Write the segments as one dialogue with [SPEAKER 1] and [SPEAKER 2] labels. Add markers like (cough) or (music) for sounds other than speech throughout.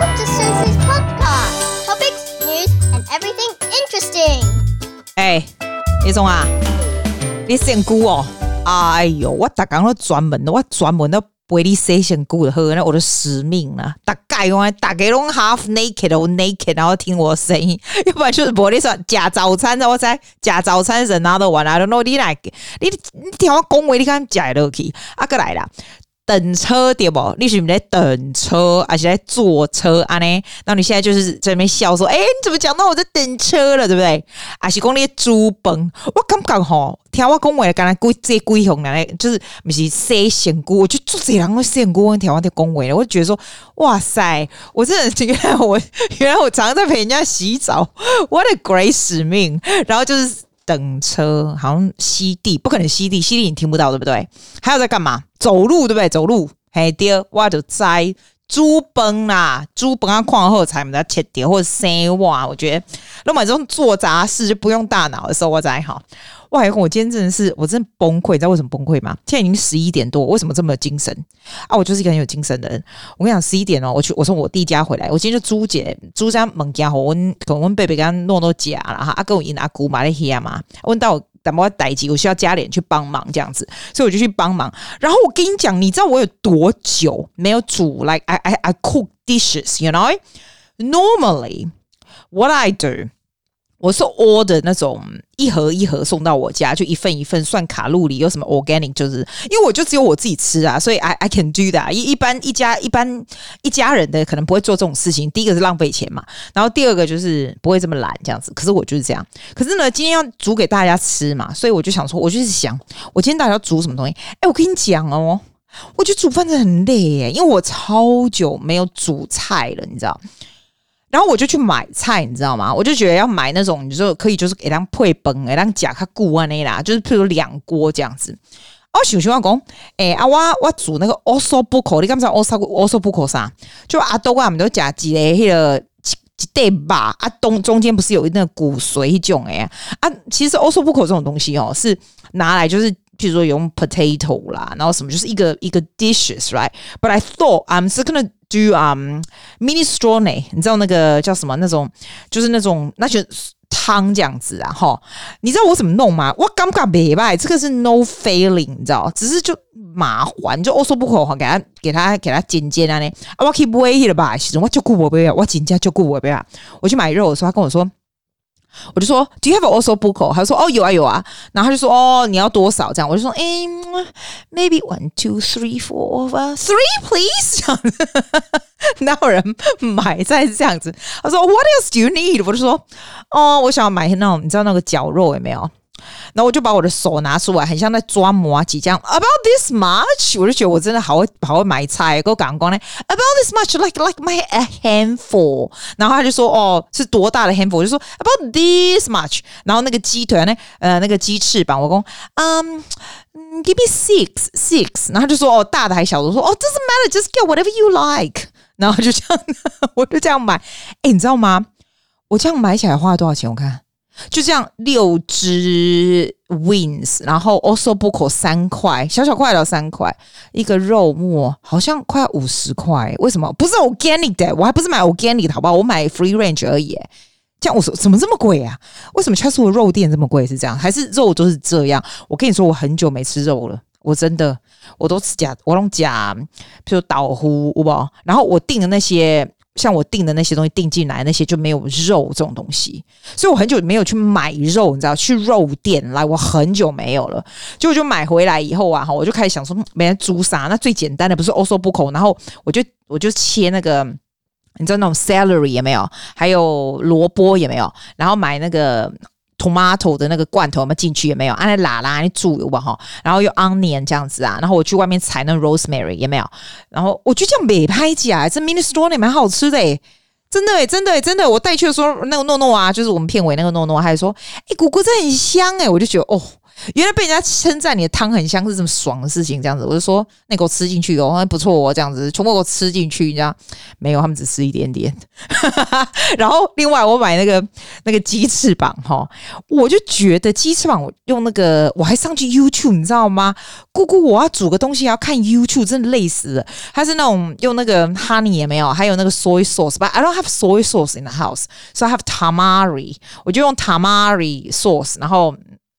[SPEAKER 1] 我 car topics news and everything interesting.
[SPEAKER 2] 诶李总啊你姓顾哦。哎哟我大刚都专门的我专门的陪你写信顾的喝那我的使命啊。大概用来大家都 half naked 哦 naked 然后听我的声音。(laughs) 要不然就是玻璃说假早餐的我在假早餐是 another one i don't know 你来你听我讲话你看吃得下去？啊哥来啦。等车对不？你是不是在等车，还是在坐车啊？呢？那你现在就是在那边笑说：“哎、你怎么讲到我在等车了？对不对？”还是讲你煮饭？我感觉吼，听我讲话，刚才鬼这规红来，就是不是洗身躯，我就做这两个洗身躯，我听我的讲话，我就觉得说：“哇塞，我真的原来我原来我常常在陪人家洗澡，what a great 使命！”然后就是。等车好像吸地，不可能吸地，吸地你听不到，对不对？还有在干嘛？走路，对不对？走路，嘿，第二，我就在猪崩啦，猪崩啊，矿后才们在切碟或者洗碗。我觉得，那么这种做杂事就不用大脑的时候，我才好。哇！我今天真的是，我真的崩溃，你知道为什么崩溃吗？现在已经十一点多，为什么这么精神啊？我就是一个很有精神的人。我跟你讲，十一点哦，我去，我从我弟家回来，我今天就朱姐朱家猛家伙，我跟我贝贝跟诺诺假了哈，阿跟我姨阿姑买了些嘛，问到但么待机，我需要加点去帮忙这样子，所以我就去帮忙。然后我跟你讲，你知道我有多久没有煮？Like I I I cook dishes，you know? Normally, what I do? 我是 order 那种一盒一盒送到我家，就一份一份算卡路里，有什么 organic，就是因为我就只有我自己吃啊，所以 I I can do that。一一般一家一般一家人的可能不会做这种事情。第一个是浪费钱嘛，然后第二个就是不会这么懒这样子。可是我就是这样。可是呢，今天要煮给大家吃嘛，所以我就想说，我就是想，我今天到底要煮什么东西？哎，我跟你讲哦，我觉得煮饭真的很累耶，因为我超久没有煮菜了，你知道。然后我就去买菜，你知道吗？我就觉得要买那种，你说可以就是给他配崩，给他夹他固啊那啦，就是譬如两锅这样子。哦，小熊阿公，哎啊，我我煮那个 Osobuco，你敢不知道 Osobuco 啥？就阿东啊，我们都夹几嘞，那个几对吧？啊东中间不是有一那个骨髓一种哎啊，其实 Osobuco 这种东西哦，是拿来就是。譬如说用 potato 啦，然后什么就是一个一个 dishes，right？But I thought I'm just gonna do um minestrone，你知道那个叫什么？那种就是那种那些汤这样子啊，哈！你知道我怎么弄吗？我尴尬别吧，这个是 no feeling，你知道？只是就麻烦，就我说不口哈，给他给他给他剪剪啊呢。啊，我 keep waiting 了吧？其实我就顾我不要，我紧接就顾我不要。我去买肉的时候，他跟我说。我就说，Do you have also book？他说，哦，有啊，有啊。然后他就说，哦，你要多少？这样我就说，哎，maybe one, two, three, four, three, please。这样子，哪有人买在这样子？他说，What else do you need？我就说，哦，我想要买那种，你知道那个绞肉有没有？然后我就把我的手拿出来，很像在抓麻糬这样。About this much，我就觉得我真的好会好会买菜，给我讲讲呢。About this much，like like my a handful。然后他就说，哦，是多大的 handful？我就说 About this much。然后那个鸡腿呢，呃，那个鸡翅膀，我说，嗯，give me six six。然后他就说，哦，大的还小的？我说，哦，doesn't matter，just get whatever you like。然后就这样，我就这样买。哎，你知道吗？我这样买起来花了多少钱？我看。就这样六只 wings，然后 also book 三块，小小块的三块，一个肉末好像快五十块，为什么？不是 organic 的，我还不是买 organic 的，好不好？我买 free range 而已。这样我说怎么这么贵啊？为什么 Chatswood 肉店这么贵？是这样还是肉都是这样？我跟你说，我很久没吃肉了，我真的我都吃假，我都假，比如岛呼，好不好？然后我订的那些。像我订的那些东西订进来，那些就没有肉这种东西，所以我很久没有去买肉，你知道，去肉店来，我很久没有了。就我就买回来以后啊，哈，我就开始想说，没人煮啥？那最简单的不是 also book，然后我就我就切那个，你知道那种 celery 也没有？还有萝卜也没有？然后买那个。Tomato 的那个罐头有没有进去？也没有？按那喇喇，你煮有吧哈？然后又 onion 这样子啊，然后我去外面采那 rosemary 也没有？然后我就这样美拍起来，这 mini store 也蛮好吃的诶，真的诶，真的诶，真的。我带去的时候，那个诺诺啊，就是我们片尾那个诺诺，还说，诶，姑姑这很香诶，我就觉得哦，原来被人家称赞你的汤很香是这么爽的事情，这样子，我就说那给我吃进去哦，不错哦，这样子，全部给我吃进去，你知道没有？他们只吃一点点。(laughs) 然后另外我买那个那个鸡翅膀哈，我就觉得鸡翅膀我用那个我还上去 YouTube，你知道吗？姑姑我要煮个东西要看 YouTube，真的累死了。它是那种用那个 honey 也没有，还有那个 soy sauce，but I don't have soy sauce in the house，so I have tamari，我就用 tamari sauce，然后。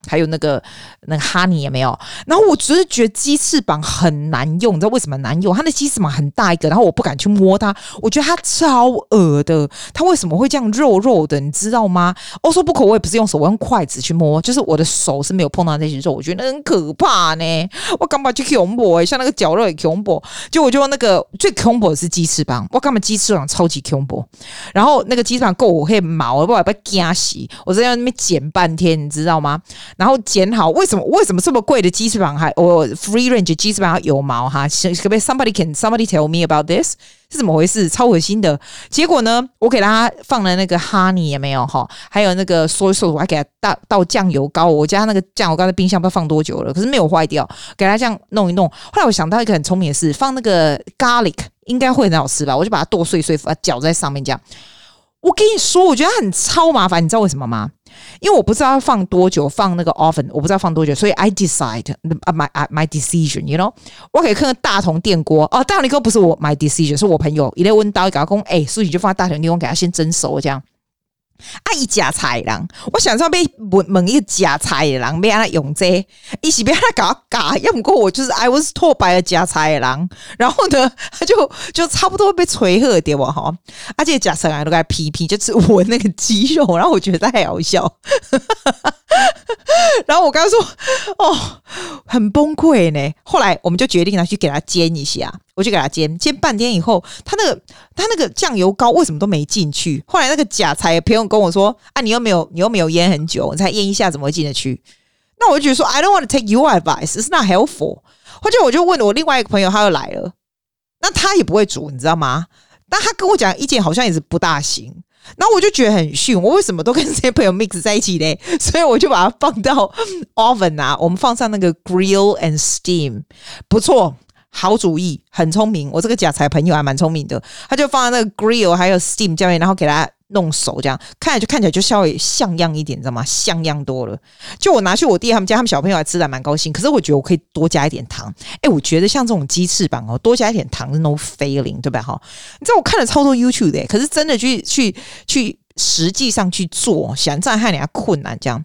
[SPEAKER 2] 还有那个那个哈尼也没有，然后我只是觉得鸡翅膀很难用，你知道为什么难用？它的鸡翅膀很大一个，然后我不敢去摸它，我觉得它超恶的。它为什么会这样肉肉的？你知道吗？我说不可，我也不是用手，我用筷子去摸，就是我的手是没有碰到那些肉，我觉得很可怕呢。我干嘛去恐怖？哎，像那个绞肉也恐怖，就我就用那个最恐怖的是鸡翅膀，我干嘛鸡翅膀超级恐怖。然后那个鸡翅膀够我可以毛，我不要被夹死，我在那边剪半天，你知道吗？然后剪好，为什么为什么这么贵的鸡翅膀还我 free range 鸡翅膀有毛哈？可不可以 somebody can somebody tell me about this 是怎么回事？超恶心的。结果呢，我给他放了那个 honey 也没有哈，还有那个 soy sauce，我还给他倒倒酱油膏。我家那个酱油膏在冰箱不知道放多久了，可是没有坏掉。给他这样弄一弄。后来我想到一个很聪明的事，放那个 garlic 应该会很好吃吧？我就把它剁碎碎，把它搅在上面这样。我跟你说，我觉得很超麻烦，你知道为什么吗？因为我不知道要放多久，放那个 oven，我不知道放多久，所以 I decide my my decision，you know，我可以看看大同电锅哦，大同电锅不是我 my decision，是我朋友一来问到一个工，哎，所以你就放在大同电锅，给他先蒸熟这样。啊，伊食菜人，我想说被问问一个食菜的人，要安怎用这个，伊是要安怎搞搞，要不过我就是 I was told by 了夹菜的人，然后呢，他就就差不多被锤喝掉哈，而且假菜人都该皮皮，就是闻那个鸡肉，然后我觉得太好笑，然后我刚刚说哦，很崩溃呢，后来我们就决定拿去给他煎一下。我就给他煎，煎半天以后，他那个他那个酱油膏为什么都没进去？后来那个假才朋友跟我说：“啊，你又没有你又没有腌很久，你才腌一下怎么会进得去？”那我就觉得说：“I don't want to take your advice, it's not helpful。”或者我就问我另外一个朋友，他又来了，那他也不会煮，你知道吗？但他跟我讲意见好像也是不大行，然后我就觉得很逊，我为什么都跟 (laughs) 这些朋友 mix 在一起呢？所以我就把它放到 (laughs) oven 啊，我们放上那个 grill and steam，不错。好主意，很聪明。我这个假财朋友还蛮聪明的，他就放在那个 grill 还有 steam 下面，然后给他弄熟，这样看起来就看起来就稍微像样一点，你知道吗？像样多了。就我拿去我弟他们家，他们小朋友还吃的蛮高兴。可是我觉得我可以多加一点糖。哎，我觉得像这种鸡翅膀哦，多加一点糖是 no feeling，对吧？哈，你知道我看了超多 YouTube 的，可是真的去去去实际上去做，想再害人家困难这样。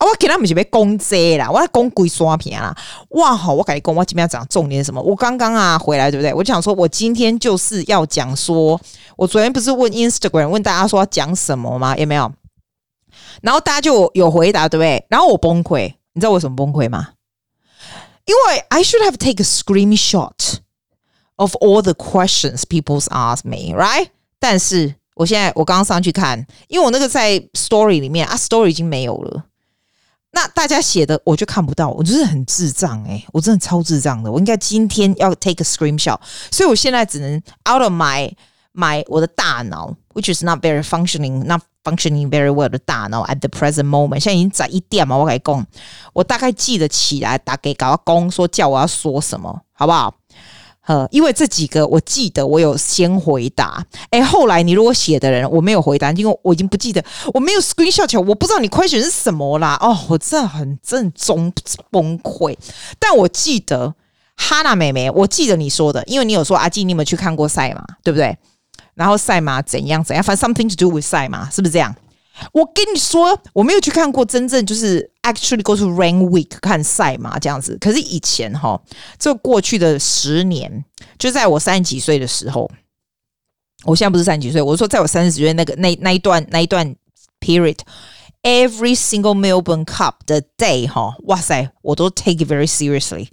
[SPEAKER 2] 啊，我给他们是被攻击啦，我要攻鬼刷屏啦！哇，好，我跟你讲，我今天要讲重点是什么？我刚刚啊回来，对不对？我就想说，我今天就是要讲说，我昨天不是问 Instagram 问大家说要讲什么吗？有没有？然后大家就有回答，对不对？然后我崩溃，你知道为什么崩溃吗？因为 I should have take a screenshot of all the questions people's ask me, right？但是我现在我刚刚上去看，因为我那个在 Story 里面啊，Story 已经没有了。那大家写的我就看不到，我就是很智障诶、欸，我真的超智障的，我应该今天要 take a screenshot，所以我现在只能 out of my my 我的大脑，which is not very functioning, not functioning very well 的大脑 at the present moment，现在已经在一点嘛，我跟你讲，我大概记得起来，打给搞工说叫我要说什么，好不好？呃，因为这几个我记得我有先回答，哎，后来你如果写的人我没有回答，因为我已经不记得，我没有 screenshot 起来，我不知道你 question 是什么啦。哦，我真的很正宗崩溃。但我记得哈娜妹妹，我记得你说的，因为你有说阿基，你有没有去看过赛马，对不对？然后赛马怎样怎样，反正 something to do with 赛马，是不是这样？我跟你说，我没有去看过真正就是 actually go to rain week 看赛马这样子。可是以前哈，这过去的十年，就在我三十几岁的时候，我现在不是三十几岁，我说在我三十几岁那个那那一段那一段 period，every single Melbourne Cup 的 day 哈，哇塞，我都 take it very seriously，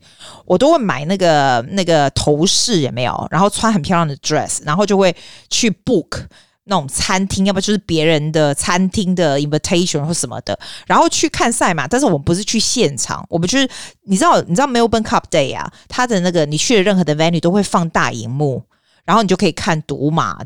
[SPEAKER 2] 我都会买那个那个头饰有没有？然后穿很漂亮的 dress，然后就会去 book。那种餐厅，要不就是别人的餐厅的 invitation 或什么的，然后去看赛马。但是我们不是去现场，我们就是你知道，你知道 Melbourne Cup Day 啊，它的那个你去的任何的 venue 都会放大荧幕，然后你就可以看赌马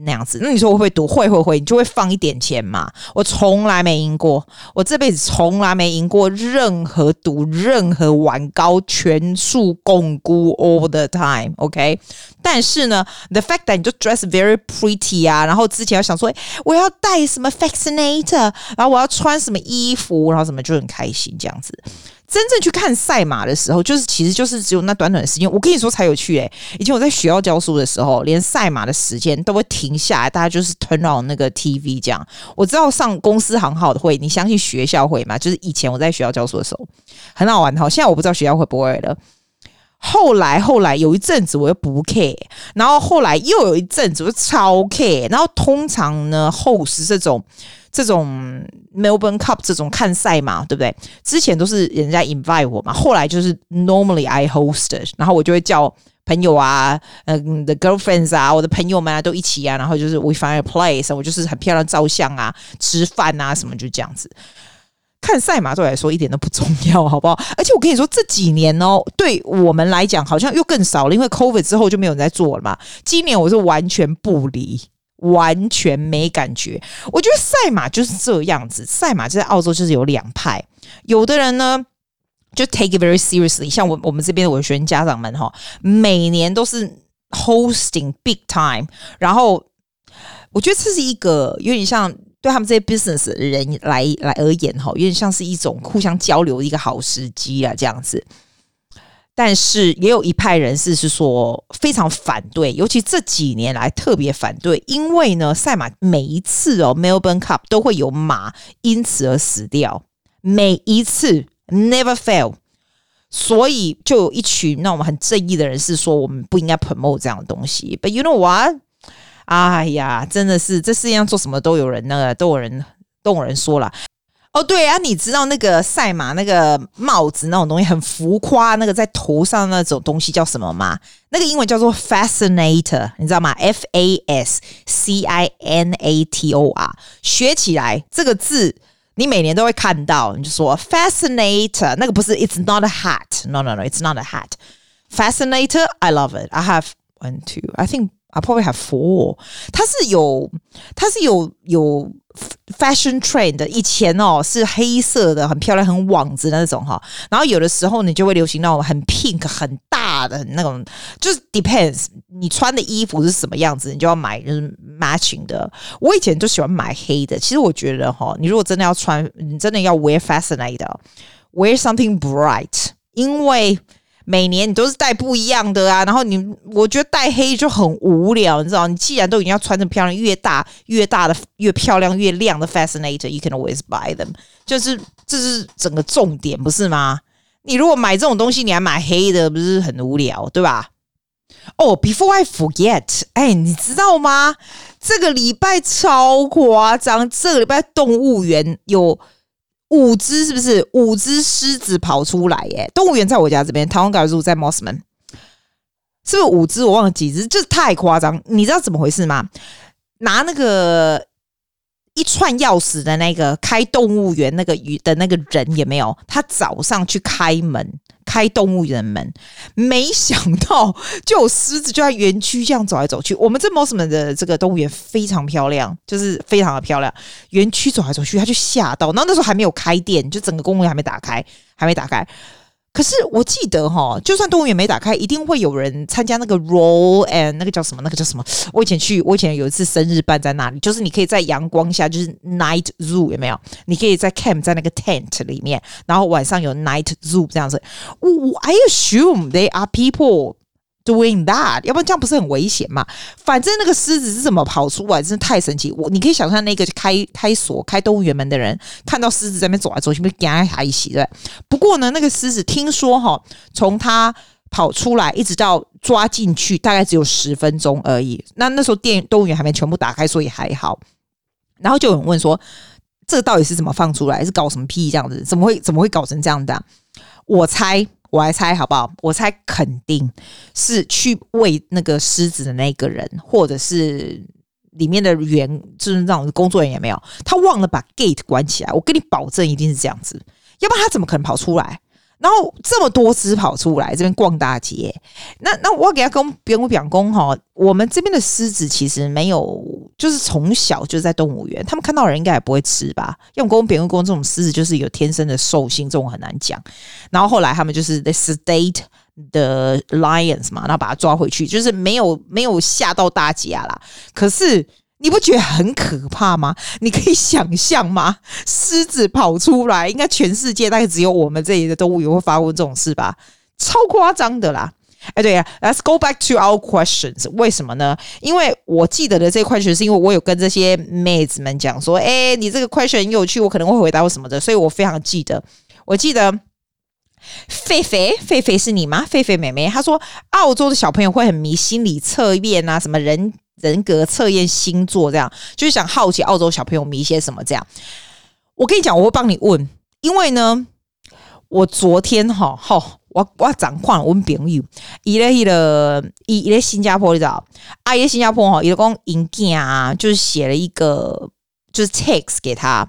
[SPEAKER 2] 那样子。那你说会不会赌？会会会，你就会放一点钱嘛。我从来没赢过，我这辈子从来没赢过任何赌，任何玩高全数共估 all the time，OK？、但是呢，the fact that 你就 dress very pretty 啊，然后之前要想说我要带什么 vaccinator，然后我要穿什么衣服，然后什么就很开心这样子。真正去看赛马的时候，就是其实就是只有那短短的时间。我跟你说才有趣诶、以前我在学校教书的时候，连赛马的时间都会停下来，大家就是 turn on 那个 TV 这样。我知道上公司行号的会，你相信学校会吗？就是以前我在学校教书的时候，很好玩哈。现在我不知道学校会不会了。后来后来有一阵子我又不 care，然后后来又有一阵子我就超 care，然后通常呢，host 这种。这种 Melbourne Cup 这种看赛嘛，对不对？之前都是人家 invite 我嘛，后来就是 normally I hosted，然后我就会叫朋友啊，嗯，the girlfriends 啊，我的朋友们啊都一起啊，然后就是 we find a place，我就是很漂亮照相啊，吃饭啊什么就这样子。看赛马对我来说一点都不重要，好不好？而且我跟你说这几年哦，对我们来讲好像又更少了，因为 COVID 之后就没有人在做了嘛。今年我是完全不离。完全没感觉，我觉得赛马就是这样子。赛马就在澳洲就是有两派，有的人呢就 take it very seriously，像我我们这边的文学家长们哈，每年都是 hosting big time，然后我觉得这是一个有点像对他们这些 business 人来来而言哈，有点像是一种互相交流的一个好时机啊，这样子。但是也有一派人士是说非常反对，尤其这几年来特别反对，因为呢，赛马每一次哦，Melbourne Cup 都会有马因此而死掉，每一次 never fail，所以就有一群那种很正义的人士说，我们不应该 promote 这样的东西。But you know what？哎呀，真的是这世界上做什么都有人那个都有人都有人说了。哦，对啊，你知道那个赛马那个帽子那种东西很浮夸，那个在头上那种东西叫什么吗？那个英文叫做 fascinator，你知道吗？F A S C I N A T O R，学起来这个字你每年都会看到，你就说 fascinator，那个不是，It's not a hat，No No No，It's not a hat，fascinator，I love it，I have one two，I think I probably have four，它是有，它是有有。Fashion trend 的以前哦是黑色的，很漂亮，很网子的那种哈。然后有的时候你就会流行那种很 pink 很大的那种，就是 depends 你穿的衣服是什么样子，你就要买就是 matching 的。我以前就喜欢买黑的。其实我觉得哈，你如果真的要穿，你真的要 wear fascinator，wear something bright，因为。每年你都是戴不一样的啊，然后你我觉得戴黑就很无聊，你知道？你既然都已经要穿着漂亮，越大越大的越漂亮越亮的 fascinator，you can always buy them，就是这是整个重点，不是吗？你如果买这种东西，你还买黑的，不是很无聊，对吧？哦 before I forget，哎，你知道吗？这个礼拜超夸张，这个礼拜动物园有。五只是不是？五只狮子跑出来耶！动物园在我家这边，台湾港住在 Mosman，是不是五只？我忘了几只，这太夸张。你知道怎么回事吗？拿那个一串钥匙的那个开动物园那个鱼的那个人有没有？他早上去开门。开动物园门，没想到就有狮子就在园区这样走来走去。我们这 Mosman 的这个动物园非常漂亮，就是非常的漂亮。园区走来走去，他就吓到。然后那时候还没有开店，就整个公园还没打开，还没打开。可是我记得哈，就算动物园没打开，一定会有人参加那个 roll and 那个叫什么？那个叫什么？我以前去，我以前有一次生日办在那里，就是你可以在阳光下，就是 night zoo 有没有？你可以在 camp 在那个 tent 里面，然后晚上有 night zoo 这样子。我 I assume they are people。Doing that，要不然这样不是很危险嘛？反正那个狮子是怎么跑出来，真的太神奇。我你可以想象那个开开锁开动物园门的人，看到狮子在那边走来走去，不是跟他一起对？不过呢，那个狮子听说哈，从他跑出来一直到抓进去，大概只有十分钟而已。那那时候电动物园还没全部打开，所以还好。然后就有人问说，这到底是怎么放出来？是搞什么屁这样子？怎么会怎么会搞成这样的啊？我猜。我来猜好不好？我猜肯定是去喂那个狮子的那个人，或者是里面的员，就是那种工作人员没有，他忘了把 gate 关起来。我跟你保证，一定是这样子，要不然他怎么可能跑出来？然后这么多只跑出来这边逛大街，那那我给他跟别人讲公哈，我们这边的狮子其实没有，就是从小就在动物园，他们看到人应该也不会吃吧？因为公别人公这种狮子就是有天生的兽性，这种很难讲。然后后来他们就是 the state the lions 嘛，然后把它抓回去，就是没有没有吓到大家啦。可是。你不觉得很可怕吗？你可以想象吗？(laughs) 狮子跑出来，应该全世界大概只有我们这里的动物园会发生这种事吧？超夸张的啦！哎，对呀，Let's go back to our questions。为什么呢？因为我记得的这个 question 是因为我有跟这些妹子们讲说，哎，你这个 question 很有趣，我可能会回答我什么的，所以我非常记得。我记得狒狒，狒狒是你吗？狒狒妹妹，她说澳洲的小朋友会很迷心理测验啊，什么人。人格测验、星座这样，就是想好奇澳洲小朋友迷些什么这样。我跟你讲，我会帮你问，因为呢，我昨天哈哈，我我讲话我朋友，伊咧伊个伊伊咧新加坡你知道，啊伊咧新加坡哈，伊个讲因囝啊，就是写了一个就是 text 给他。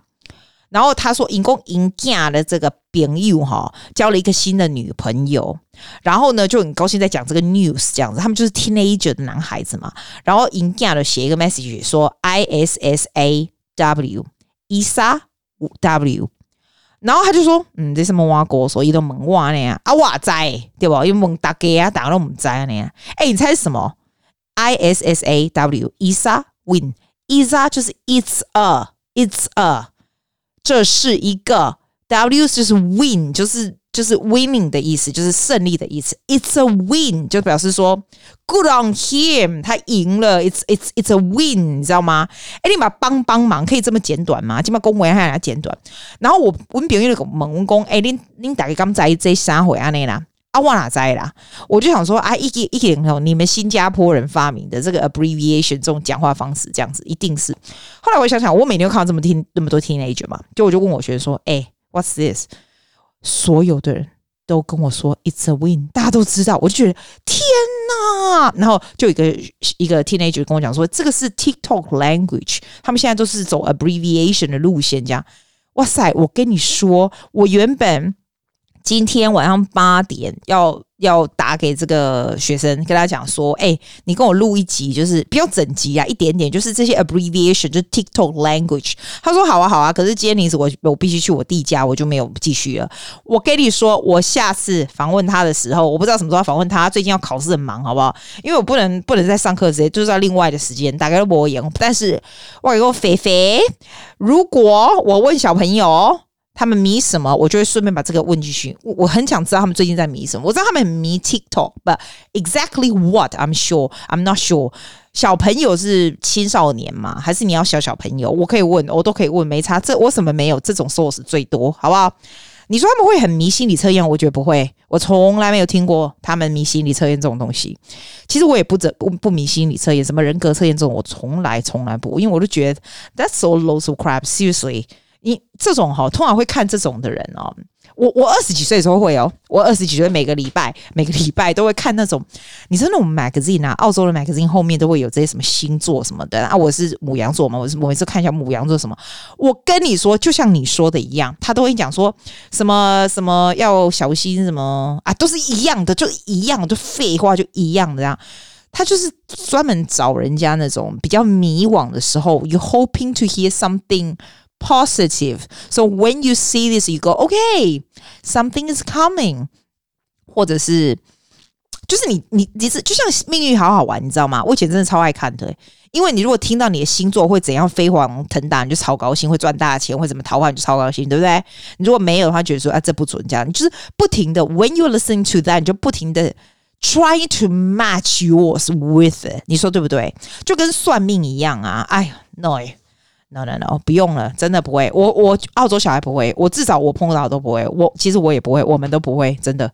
[SPEAKER 2] 然后他说，因公因囝的这个朋友哈，交了一个新的女朋友，然后呢就很高兴在讲这个 news 这样子，他们就是 teenager 的男孩子嘛。然后因囝的写一个 message 说 I S S A W Isa W，然后他就说，嗯，这什么挖锅，所以都蒙挖呢啊，我知对不？因为蒙大家啊，大家都唔知呢。哎，你猜是什么？I S S A W Isa win Isa 就是 It's a It's a 这是一个 W 就是 win，就是就是 winning 的意思，就是胜利的意思。It's a win 就表示说 good on him，他赢了。It's it's it's a win，你知道吗？哎，你把帮帮忙可以这么简短吗？起码公文还要简短。然后我问别人那个蒙文工，哎，您您大概刚在这三回啊？那啦。啊，我哪在啦？我就想说啊，一个一个你们新加坡人发明的这个 abbreviation 这种讲话方式，这样子一定是。后来我想想，我每年都看到这么听那么多 teenager 嘛，就我就问我学生说，哎、，what's this？所有的人都跟我说 it's a win，大家都知道，我就觉得天哪！然后就一个一个 teenager 跟我讲说，这个是 TikTok language，他们现在都是走 abbreviation 的路线，这样。哇塞，我跟你说，我原本。今天晚上八点要要打给这个学生，跟他讲说：“哎、你跟我录一集，就是不要整集啊，一点点，就是这些 abbreviation，就是 TikTok language。”他说：“好啊，好啊。”可是今天你我我必须去我弟家，我就没有继续了。我跟你说，我下次访问他的时候，我不知道什么时候访问他。最近要考试很忙，好不好？因为我不能不能在上课直接，就是要另外的时间，大概都不会演。但是我有个肥肥，如果我问小朋友。他们迷什么？我就会顺便把这个问进去。我我很想知道他们最近在迷什么。我知道他们很迷 TikTok，but exactly what I'm sure I'm not sure。小朋友是青少年吗？还是你要小小朋友？我可以问，我都可以问，没差。这我什么没有？这种 source 最多，好不好？你说他们会很迷心理测验？我觉得不会。我从来没有听过他们迷心理测验这种东西。其实我也不不不迷心理测验，什么人格测验这种，我从来从来不，因为我都觉得 that's so loads of crap seriously。你这种哈，通常会看这种的人哦。我我二十几岁的时候会哦，我二十几岁每个礼拜每个礼拜都会看那种，你知道那种 magazine 啊，澳洲的 magazine 后面都会有这些什么星座什么的啊。我是牡羊座嘛，我是我每次看一下母羊座什么。我跟你说，就像你说的一样，他都会讲说什么什么要小心什么啊，都是一样的，就一样，就废话就一样的这样。他就是专门找人家那种比较迷惘的时候，you hoping to hear something。Positive. So when you see this, you go, okay, something is coming. 或者是，就是你你你是就像命运好好玩，你知道吗？我以前真的超爱看的，因为你如果听到你的星座会怎样飞黄腾达，你就超高兴；会赚大钱，会怎么桃花，你就超高兴，对不对？你如果没有的话，觉得说啊这不准，这样你就是不停的。When you listen to that，你就不停的 trying to match yours with it。你说对不对？就跟算命一样啊！哎呀，no。No no no，不用了，真的不会。我我澳洲小孩不会，我至少我碰到都不会。我其实我也不会，我们都不会，真的。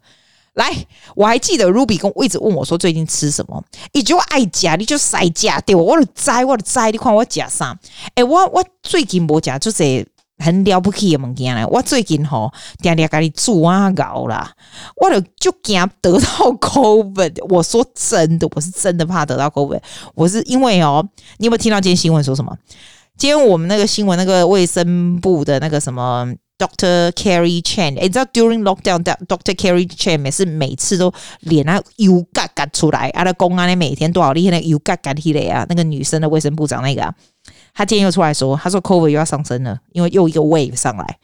[SPEAKER 2] 来，我还记得 Ruby 跟我一直问我说最近吃什么，你就爱夹，你就塞夹对我，的摘，我的摘，你看我夹啥？哎，我我最近没夹，就是很了不起的物件嘞。我最近吼，天天给你煮啊搞啦，我就就惊得到 COVID。我说真的，我是真的怕得到 COVID。我是因为哦，你有没有听到今天新闻说什么？今天我们那个新闻，那个卫生部的那个什么 Doctor Carrie Chan，诶，你知道 During lockdown，Doctor Carrie Chan 每次每次都脸啊油嘎嘎出来，啊，的公安呢每天多少例那油嘎嘎起来啊，那个女生的卫生部长那个，啊他今天又出来说，他说 COVID 又要上升了，因为又一个 wave 上来。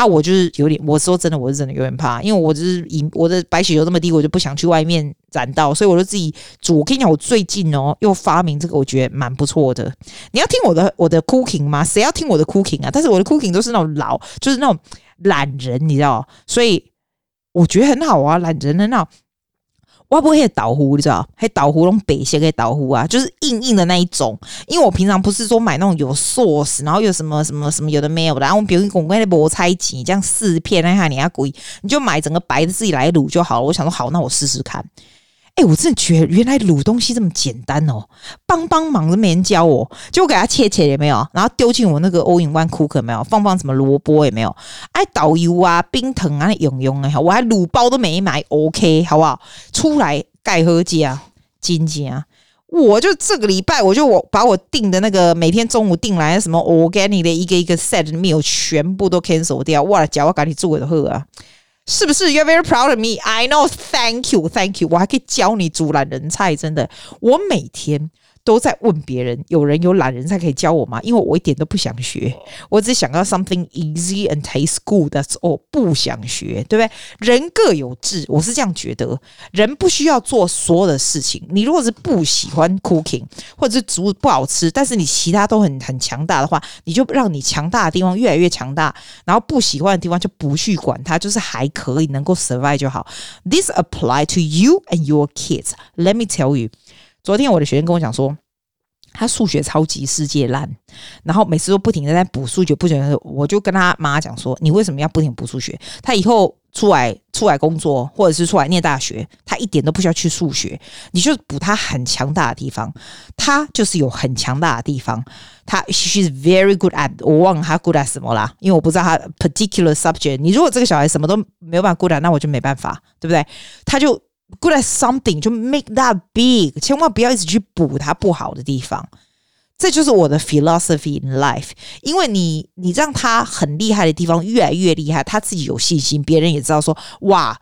[SPEAKER 2] 啊，我就是有点，我说真的，我是真的有点怕，因为我就是以我的白血球这么低，我就不想去外面染到，所以我就自己煮。我跟你讲，我最近哦又发明这个，我觉得蛮不错的。你要听我的我的 cooking 吗？谁要听我的 cooking 啊？但是我的 cooking 都是那种老，就是那种懒人，你知道，所以我觉得很好啊，懒人很好。我不会倒糊，你知道？还倒糊用北线给倒糊啊，就是硬硬的那一种。因为我平常不是说买那种有 sauce，然后有什么什么什么有的没有的，然后我比如讲那个菠菜鸡这样四片，那下你要贵，你就买整个白的自己来卤就好了。我想说好，那我试试看。哎、欸，我真的觉得原来卤东西这么简单哦，帮帮忙都没人教我，就给它切切也没有，然后丢进我那个 all in one cooker 没有，放放什么萝卜也没有，哎，导油啊，冰糖啊，用用啊，我还卤包都没买，OK，好不好？出来盖喝家，金家，我就这个礼拜我就我把我订的那个每天中午订来什么 organic 的一个一个 set meal 全部都 cancel 掉，哇，叫我赶紧做的喝啊！是不是？You're very proud of me. I know. Thank you. Thank you. 我还可以教你煮懒人菜，真的。我每天。都在问别人，有人有懒人才可以教我吗？因为我一点都不想学，我只想要 something easy and taste good。That's all，不想学，对不对？人各有志，我是这样觉得。人不需要做所有的事情。你如果是不喜欢 cooking，或者是煮不好吃，但是你其他都很很强大的话，你就让你强大的地方越来越强大，然后不喜欢的地方就不去管它，就是还可以能够 survive 就好。This apply to you and your kids. Let me tell you. 昨天我的学生跟我讲说，他数学超级世界烂，然后每次都不停的在补数学，不停的，我就跟他妈讲说，你为什么要不停补数学？他以后出来出来工作，或者是出来念大学，他一点都不需要去数学，你就补他很强大的地方，他就是有很强大的地方，他 she's very good at，我忘了他 good at 什么啦，因为我不知道他 particular subject。你如果这个小孩什么都没有办法 good at，那我就没办法，对不对？他就。Good at something 就 make that big，千万不要一直去补它不好的地方。这就是我的 philosophy in life。因为你你让他很厉害的地方越来越厉害，他自己有信心，别人也知道说哇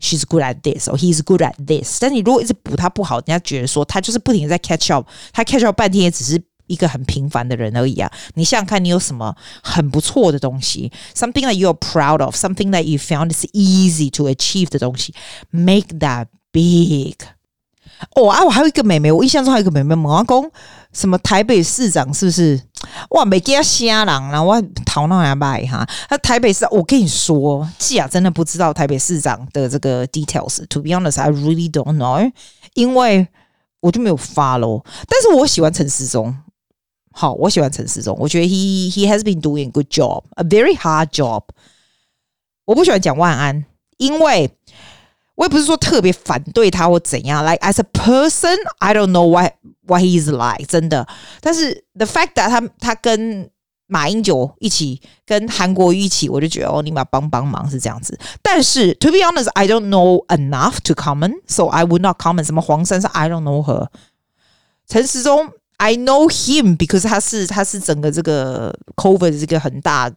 [SPEAKER 2] ，she's good at this，or he's good at this。但你如果一直补他不好，人家觉得说他就是不停的在 catch up，他 catch up 半天也只是。一个很平凡的人而已啊！你想想看，你有什么很不错的东西？Something that you are proud of, something that you found is easy to achieve 的东西，make that big。哦啊，我还有一个妹妹，我印象中还有一个妹妹，我讲什么台北市长是不是？哇，没给他瞎狼，然后我头脑也歹哈。那台北市，我跟你说，季亚真的不知道台北市长的这个 details。To be honest, I really don't know，因为我就没有 follow。但是我喜欢陈时中。好，我喜欢陈时中，我觉得 he he has been doing good job, a very hard job。我不喜欢蒋万安，因为我也不是说特别反对他或怎样。Like as a person, I don't know what what he is like，真的。但是 the fact that 他他跟马英九一起，跟韩国瑜一起，我就觉得哦，你们帮帮忙是这样子。但是 to be honest, I don't know enough to comment, so I would not comment。什么黄珊珊，I don't know her。陈时中。I know him because 他是他是整个这个 COVID 这个很大。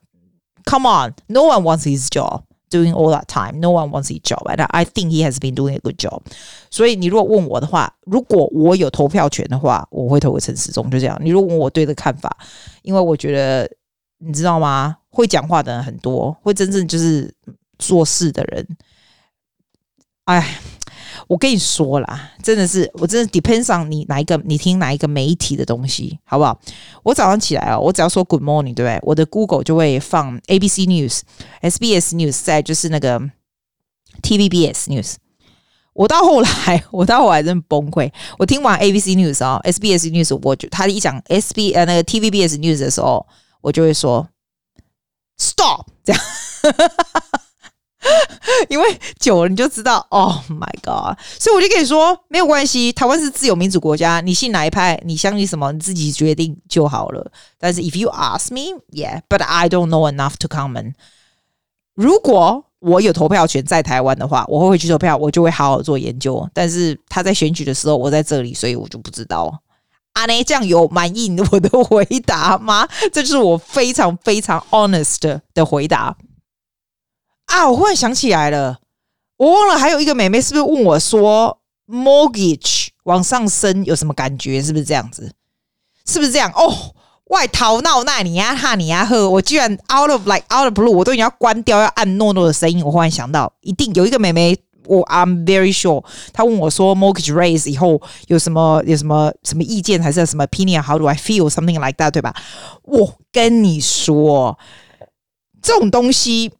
[SPEAKER 2] Come on, no one wants his job doing all that time. No one wants his job, and I think he has been doing a good job. 所以你如果问我的话，如果我有投票权的话，我会投给陈时中。就这样。你如果问我对的看法，因为我觉得你知道吗？会讲话的人很多，会真正就是做事的人，哎。我跟你说啦，真的是，我真的 depends on 你哪一个，你听哪一个媒体的东西，好不好？我早上起来哦，我只要说 Good morning，对不对？我的 Google 就会放 ABC News、SBS News，再就是那个 TVBS News。我到后来，(laughs) 我到后来真的崩溃。我听完 ABC News 啊，SBS News，我就他一讲 SB 呃那个 TVBS News 的时候，我就会说 Stop，这样。(laughs) 因为久了你就知道，Oh my God！所以我就跟你说，没有关系，台湾是自由民主国家，你信哪一派，你相信什么，你自己决定就好了。但是，if you ask me, yeah, but I don't know enough to comment。如果我有投票权在台湾的话，我会回去投票，我就会好好做研究。但是他在选举的时候，我在这里，所以我就不知道。阿内这样有满意我的回答吗？这就是我非常非常 honest 的回答啊！我忽然想起来了，我忘了还有一个妹妹是不是问我说，mortgage 往上升有什么感觉？是不是这样子？是不是这样？哦。外逃闹那你呀哈你呀呵，我居然 out of like out of blue，我都已经要关掉要按诺诺的声音。我忽然想到，一定有一个妹妹，我 I'm very sure，她问我说 mortgage raise 以后有什么有什么什么意见，还是什么 opinion？How do I feel something like that？对吧？我跟你说，这种东西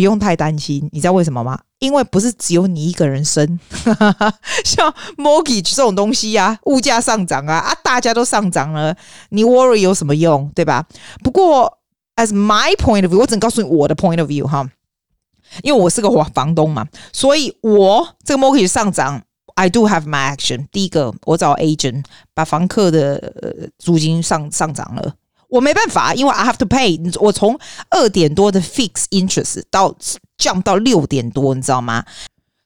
[SPEAKER 2] 不用太担心，你知道为什么吗？因为不是只有你一个人生，(laughs) 像 mortgage 这种东西呀、啊，物价上涨啊啊，大家都上涨了，你 worry 有什么用，对吧？不过，as my point of view，我只能告诉你我的 point of view 哈，因为我是个房房东嘛，所以我这个 mortgage 上涨，I do have my action。第一个，我找 agent 把房客的呃租金上上涨了，我没办法，因为 I have to pay。我从二点多的 fixed interest 到。降到六点多，你知道吗？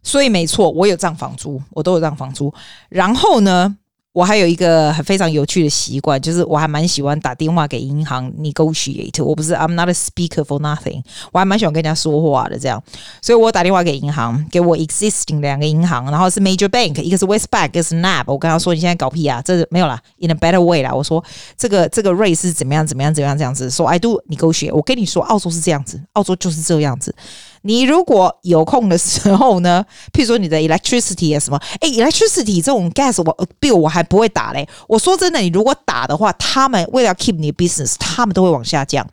[SPEAKER 2] 所以没错，我有涨房租，我都有涨房租。然后呢，我还有一个很非常有趣的习惯，就是我还蛮喜欢打电话给银行 negotiate。我不是 I'm not a speaker for nothing，我还蛮喜欢跟人家说话的这样。所以我打电话给银行，给我 existing 两个银行，然后是 major bank，一个是 West Bank，一个是 NAB。我跟他说：“你现在搞屁啊？这没有啦，in a better way 啦。”我说：“这个这个 rate 是怎么样怎么样怎么样这样子。”说 I do negotiate。我跟你说，澳洲是这样子，澳洲就是这样子。你如果有空的时候呢，(laughs) 譬如说你的 electricity 啊什么，哎，electricity 这种 gas 我 bill 我还不会打嘞。我说真的，你如果打的话，他们为了 keep 你 business，他们都会往下降。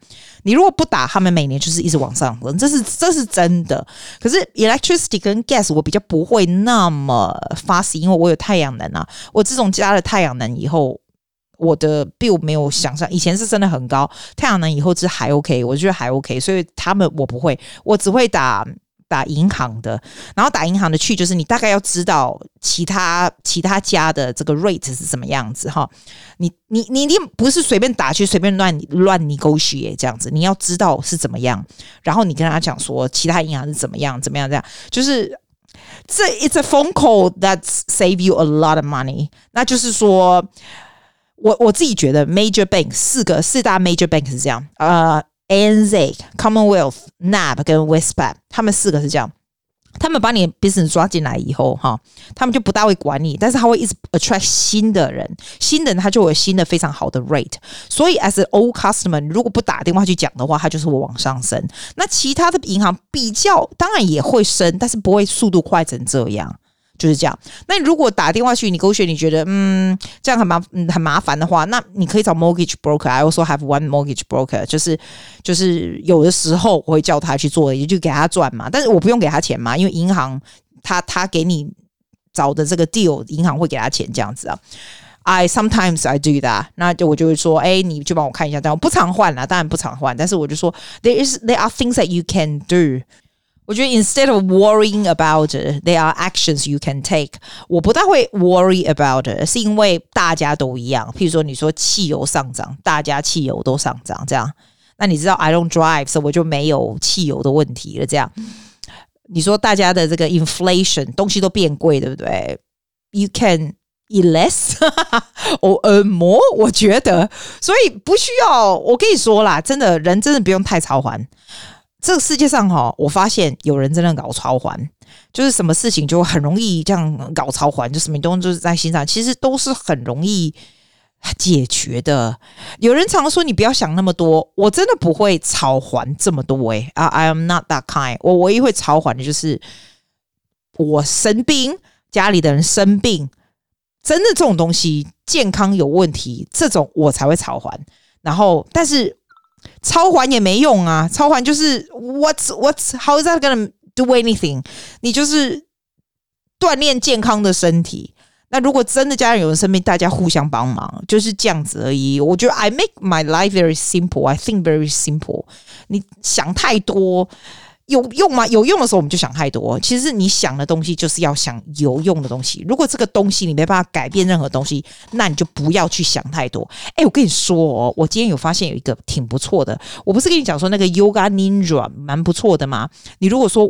[SPEAKER 2] 你如果不打，他们每年就是一直往上升，这是这是真的。可是 electricity 跟 gas 我比较不会那么 fussy，因为我有太阳能啊。我自从加了太阳能以后。我的 bill 没有想象，以前是真的很高。太阳能以后是还 OK，我觉得还 OK，所以他们我不会，我只会打打银行的。然后打银行的去就是你大概要知道其他其他家的这个 rate 是什么样子哈。你你你你不是随便打去随便乱乱 negotiate 这样子，你要知道是怎么样。然后你跟他讲说其他银行是怎么样怎么样这样，就是这 it's a phone call that save you a lot of money。那就是说。我我自己觉得，major bank 四个四大 major bank 是这样，呃，ANZ、Commonwealth、NAB 跟 Westpac，他们四个是这样，他们把你 business 抓进来以后，哈，他们就不大会管你，但是他会一直 attract 新的人，新的人他就有新的非常好的 rate，所以 as a old customer，如果不打电话去讲的话，他就是会往上升。那其他的银行比较当然也会升，但是不会速度快成这样。就是这样。那如果打电话去你勾选，你觉得嗯这样很麻嗯很麻烦的话，那你可以找 mortgage broker。I also have one mortgage broker，就是就是有的时候我会叫他去做，也就给他赚嘛。但是我不用给他钱嘛，因为银行他他给你找的这个 deal，银行会给他钱这样子啊。I sometimes I do that，那就我就会说，哎，你就帮我看一下，但我不常换啦，当然不常换。但是我就说，there is there are things that you can do。我觉得 instead of worrying about there are actions you can take。我不大会 worry about 是因为大家都一样。譬如说，你说汽油上涨，大家汽油都上涨，这样。那你知道 I don't drive，所以我就没有汽油的问题了。这样，你说大家的这个 inflation 东西都变贵，对不对？You can eat less or earn more。我觉得，所以不需要。我跟你说啦，真的人真的不用太操烦。这个世界上哈，我发现有人真的搞超环，就是什么事情就很容易这样搞超环，就什么东西就是在心上，其实都是很容易解决的。有人常说你不要想那么多，我真的不会超环这么多诶啊，I am not that kind。我唯一会超环的就是我生病，家里的人生病，真的这种东西健康有问题，这种我才会超环。然后，但是。超环也没用啊！超环就是 what's what's how is that gonna do anything？你就是锻炼健康的身体。那如果真的家人有人生病，大家互相帮忙，就是这样子而已。我觉得 I make my life very simple. I think very simple。你想太多。有用吗？有用的时候我们就想太多。其实你想的东西就是要想有用的东西。如果这个东西你没办法改变任何东西，那你就不要去想太多。哎，我跟你说哦，我今天有发现有一个挺不错的。我不是跟你讲说那个 Yoga Ninja 蛮不错的吗？你如果说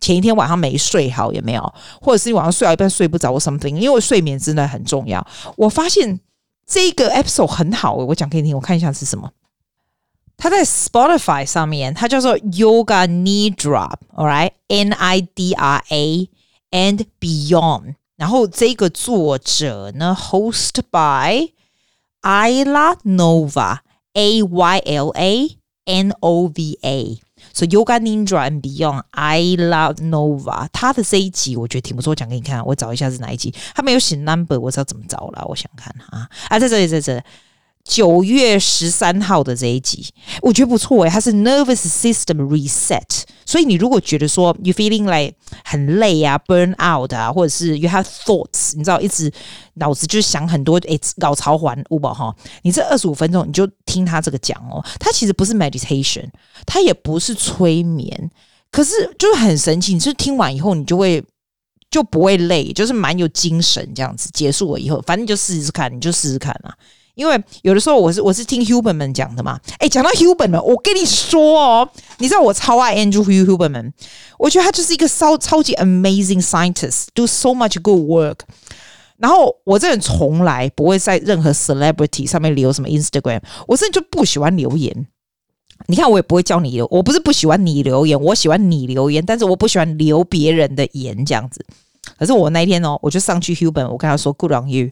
[SPEAKER 2] 前一天晚上没睡好，有没有？或者是你晚上睡到一半睡不着或 something，因为睡眠真的很重要。我发现这个 episode 很好，我讲给你听，我看一下是什么。它在 Spotify 上面，它叫做 Yoga Nidra，All right，N I D R A and Beyond。然后这个作者呢，host by Ayla Nova，A Y L A N O V A。所以 Yoga Nidra and Beyond，Ayla Nova。他的这一集我觉得挺不错，讲给你看。我找一下是哪一集，他没有写 number，我知道怎么找了。我想看啊啊，在这里，在这里。九月十三号的这一集，我觉得不错诶，它是 nervous system reset，所以你如果觉得说 you feeling like 很累啊，burn out 啊，或者是 you have thoughts，你知道一直脑子就是想很多，诶，搞潮环五宝哈，你这二十五分钟你就听他这个讲哦，他其实不是 meditation，他也不是催眠，可是就是很神奇，你就听完以后你就会就不会累，就是蛮有精神这样子。结束了以后，反正你就试试看，你就试试看啊。因为有的时候我是我是听 Huberman 讲的嘛，诶，讲到 Huberman，我跟你说哦，你知道我超爱 Andrew Huberman，我觉得他就是一个超超级 amazing scientist，do so much good work。然后我这人从来不会在任何 celebrity 上面留什么 Instagram，我甚至就不喜欢留言。你看我也不会叫你留，我不是不喜欢你留言，我喜欢你留言，但是我不喜欢留别人的言这样子。可是我那天哦，我就上去 Huberman，我跟他说 Good on you。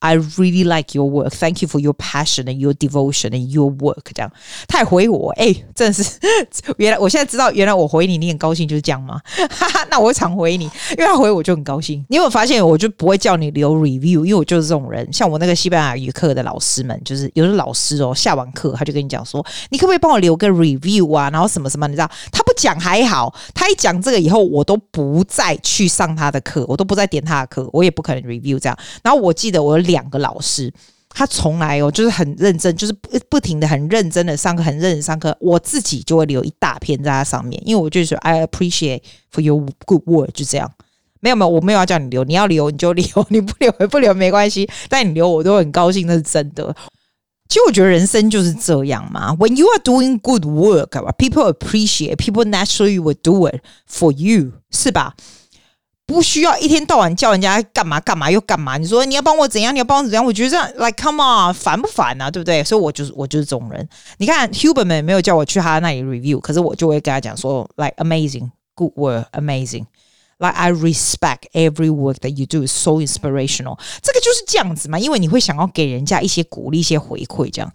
[SPEAKER 2] I really like your work. Thank you for your passion and your devotion and your work. 这样，他还回我，哎、真的是，(laughs) 原来我现在知道，原来我回你，你很高兴，就是这样吗？哈哈，那我会常回你，因为他回我就很高兴。你有没有发现，我就不会叫你留 review，因为我就是这种人。像我那个西班牙语课的老师们，就是有的老师哦，下完课他就跟你讲说，你可不可以帮我留个 review 啊？然后什么什么，你知道，他不讲还好，他一讲这个以后，我都不再去上他的课，我都不再点他的课，我也不可能 review 这样。然后我记得我有两个老师，他从来哦就是很认真，就是不不停的很认真的上课，很认真上课。我自己就会留一大篇在他上面，因为我就说 I appreciate for your good work，就这样。没有没有，我没有要叫你留，你要留你就留，(laughs) 你不留不留没关系。但你留我都很高兴，那是真的。其实我觉得人生就是这样嘛。When you are doing good work, people appreciate, people naturally will do it for you，是吧？不需要一天到晚叫人家干嘛干嘛又干嘛？你说你要帮我怎样？你要帮我怎样？我觉得这样，like come on，烦不烦啊？对不对？所以我就是我就是这种人。你看，Huberman 没有叫我去他那里 review，可是我就会跟他讲说，like amazing，good work，amazing，like I respect every work that you do is so inspirational。这个就是这样子嘛，因为你会想要给人家一些鼓励、一些回馈，这样。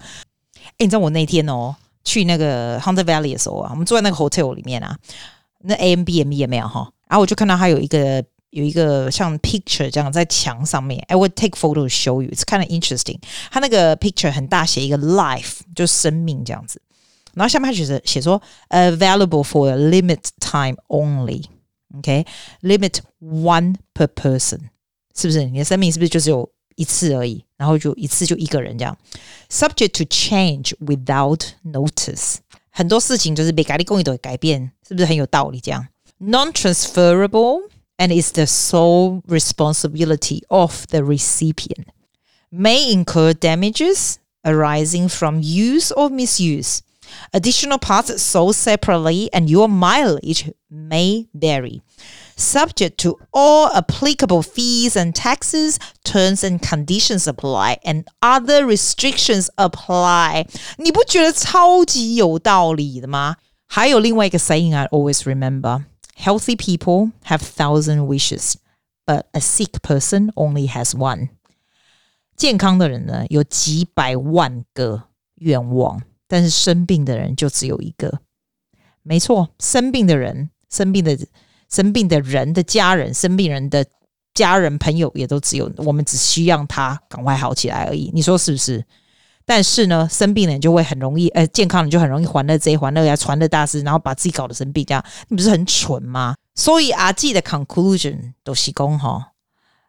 [SPEAKER 2] 哎，你知道我那天哦去那个 Hunter Valley 的时候啊，我们坐在那个 hotel 里面啊，那 AMBM 也没有哈。然后我就看到他有一个有一个像 picture 这样在墙上面，I would take photo show you. It's kind of interesting. 他那个 picture 很大，写一个 life 就生命这样子。然后下面他写着写说 available for a limit time only. OK, limit one per person. 是不是你的生命是不是就只有一次而已？然后就一次就一个人这样。Subject to change without notice. 很多事情就是被改立公益都改变，是不是很有道理？这样。non-transferable and is the sole responsibility of the recipient, may incur damages arising from use or misuse. Additional parts sold separately and your mileage may vary. Subject to all applicable fees and taxes, terms and conditions apply, and other restrictions apply. 你不觉得超级有道理的吗？还有另外一个 saying I always remember. Healthy people have thousand wishes, but a sick person only has one. 健康的人呢，有几百万个愿望，但是生病的人就只有一个。没错，生病的人，生病的生病的人的家人，生病人的家人朋友也都只有，我们只需要他赶快好起来而已。你说是不是？但是呢，生病的人就会很容易，呃，健康人就很容易还了这还了呀，传了大事，然后把自己搞得生病，这样你不是很蠢吗？所以阿记的 conclusion 都是讲哈，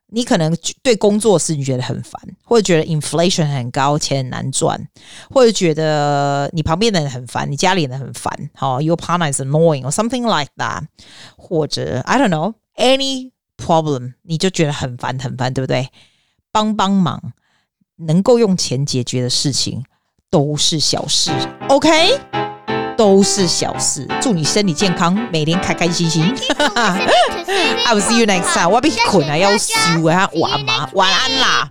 [SPEAKER 2] 你可能对工作是你觉得很烦，或者觉得 inflation 很高，钱很难赚，或者觉得你旁边的人很烦，你家里人很烦，哈，your partner is annoying or something like that，或者 I don't know any problem，你就觉得很烦很烦，对不对？帮帮忙。能够用钱解决的事情都是小事，OK，都是小事。祝你身体健康，每天开开心心。I will (laughs) see you next time。我要被困了，要死啊，晚嘛，晚安啦。